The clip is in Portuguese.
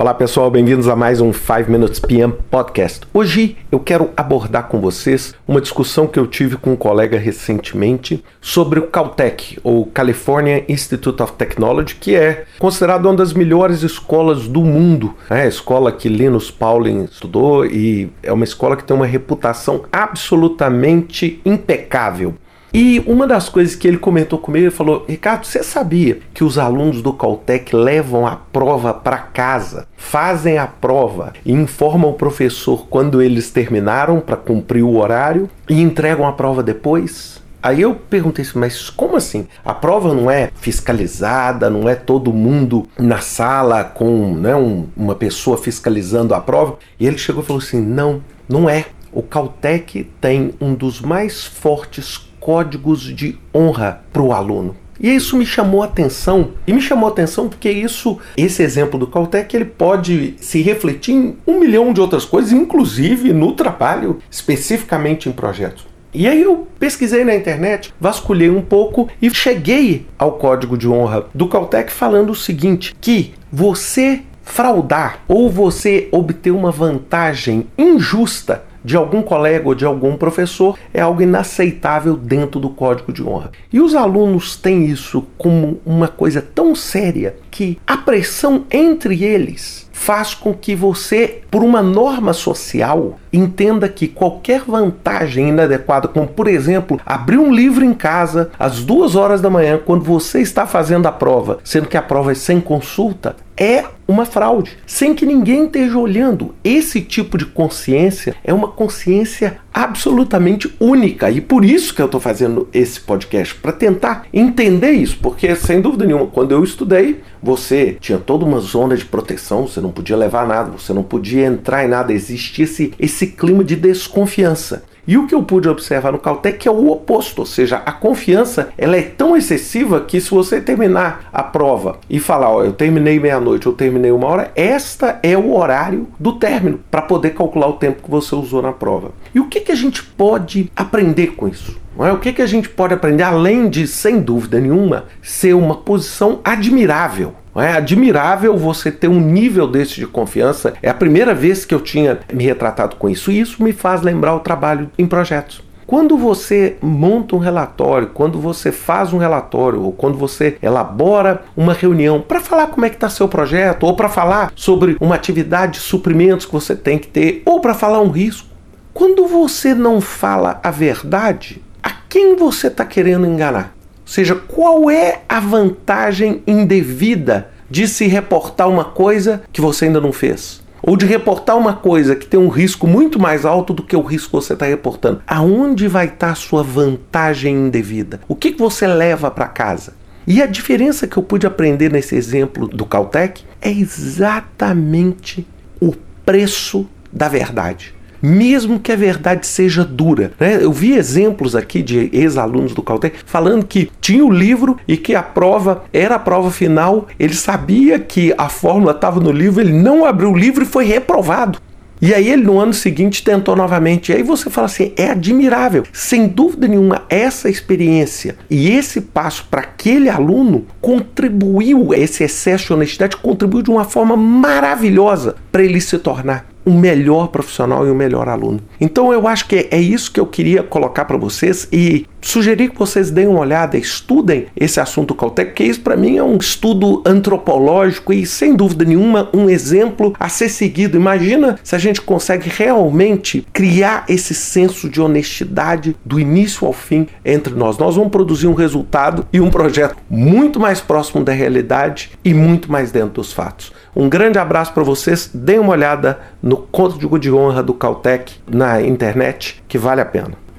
Olá pessoal, bem-vindos a mais um 5 Minutes PM Podcast. Hoje eu quero abordar com vocês uma discussão que eu tive com um colega recentemente sobre o Caltech, ou California Institute of Technology, que é considerado uma das melhores escolas do mundo. É a escola que Linus Pauling estudou e é uma escola que tem uma reputação absolutamente impecável. E uma das coisas que ele comentou comigo, ele falou: Ricardo, você sabia que os alunos do Caltech levam a prova para casa, fazem a prova e informam o professor quando eles terminaram para cumprir o horário e entregam a prova depois? Aí eu perguntei assim, mas como assim? A prova não é fiscalizada, não é todo mundo na sala com né, um, uma pessoa fiscalizando a prova? E ele chegou e falou assim: não, não é. O Caltech tem um dos mais fortes códigos de honra para o aluno. E isso me chamou a atenção. E me chamou a atenção porque isso, esse exemplo do Caltech, ele pode se refletir em um milhão de outras coisas, inclusive no trabalho, especificamente em projetos. E aí eu pesquisei na internet, vasculhei um pouco e cheguei ao código de honra do Caltech falando o seguinte: que você fraudar ou você obter uma vantagem injusta de algum colega ou de algum professor é algo inaceitável dentro do código de honra. E os alunos têm isso como uma coisa tão séria que a pressão entre eles faz com que você, por uma norma social, entenda que qualquer vantagem inadequada, como por exemplo, abrir um livro em casa às duas horas da manhã, quando você está fazendo a prova, sendo que a prova é sem consulta, é uma fraude, sem que ninguém esteja olhando. Esse tipo de consciência é uma consciência absolutamente única. E por isso que eu estou fazendo esse podcast para tentar entender isso, porque sem dúvida nenhuma, quando eu estudei, você tinha toda uma zona de proteção, você não podia levar nada, você não podia entrar em nada, existia esse, esse clima de desconfiança. E o que eu pude observar no Caltech é o oposto, ou seja, a confiança ela é tão excessiva que se você terminar a prova e falar, ó, eu terminei meia-noite, eu terminei uma hora, esta é o horário do término para poder calcular o tempo que você usou na prova. E o que, que a gente pode aprender com isso? É? O que, que a gente pode aprender além de, sem dúvida nenhuma, ser uma posição admirável? É admirável você ter um nível desse de confiança. É a primeira vez que eu tinha me retratado com isso, e isso me faz lembrar o trabalho em projetos. Quando você monta um relatório, quando você faz um relatório, ou quando você elabora uma reunião para falar como é que está seu projeto, ou para falar sobre uma atividade de suprimentos que você tem que ter, ou para falar um risco, quando você não fala a verdade, a quem você está querendo enganar? Ou seja, qual é a vantagem indevida de se reportar uma coisa que você ainda não fez? Ou de reportar uma coisa que tem um risco muito mais alto do que o risco que você está reportando? Aonde vai estar tá a sua vantagem indevida? O que, que você leva para casa? E a diferença que eu pude aprender nesse exemplo do Caltech é exatamente o preço da verdade mesmo que a verdade seja dura. Né? Eu vi exemplos aqui de ex-alunos do Caltech falando que tinha o livro e que a prova era a prova final, ele sabia que a fórmula estava no livro, ele não abriu o livro e foi reprovado. E aí ele no ano seguinte tentou novamente. E aí você fala assim, é admirável. Sem dúvida nenhuma, essa experiência e esse passo para aquele aluno contribuiu, esse excesso de honestidade contribuiu de uma forma maravilhosa para ele se tornar um melhor profissional e um melhor aluno. Então eu acho que é isso que eu queria colocar para vocês e sugerir que vocês deem uma olhada, estudem esse assunto Caltech, que isso para mim é um estudo antropológico e sem dúvida nenhuma um exemplo a ser seguido. Imagina se a gente consegue realmente criar esse senso de honestidade do início ao fim entre nós. Nós vamos produzir um resultado e um projeto muito mais próximo da realidade e muito mais dentro dos fatos. Um grande abraço para vocês, deem uma olhada no código de honra do Caltech na internet, que vale a pena.